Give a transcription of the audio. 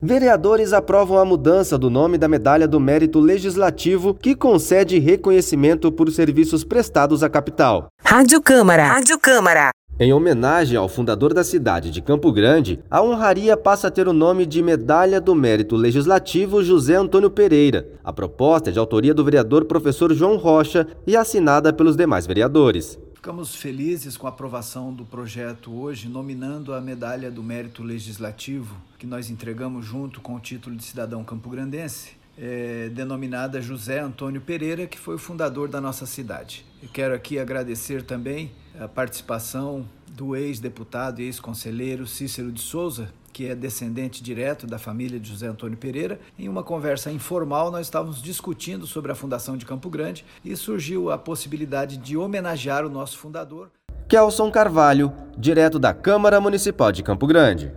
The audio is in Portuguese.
Vereadores aprovam a mudança do nome da Medalha do Mérito Legislativo, que concede reconhecimento por serviços prestados à capital. Rádio Câmara. Rádio Câmara. Em homenagem ao fundador da cidade de Campo Grande, a honraria passa a ter o nome de Medalha do Mérito Legislativo José Antônio Pereira. A proposta é de autoria do vereador professor João Rocha e assinada pelos demais vereadores. Ficamos felizes com a aprovação do projeto hoje, nominando a Medalha do Mérito Legislativo, que nós entregamos junto com o título de cidadão campograndense, é, denominada José Antônio Pereira, que foi o fundador da nossa cidade. Eu quero aqui agradecer também a participação do ex-deputado e ex-conselheiro Cícero de Souza, que é descendente direto da família de José Antônio Pereira. Em uma conversa informal, nós estávamos discutindo sobre a fundação de Campo Grande e surgiu a possibilidade de homenagear o nosso fundador. Kelson Carvalho, direto da Câmara Municipal de Campo Grande.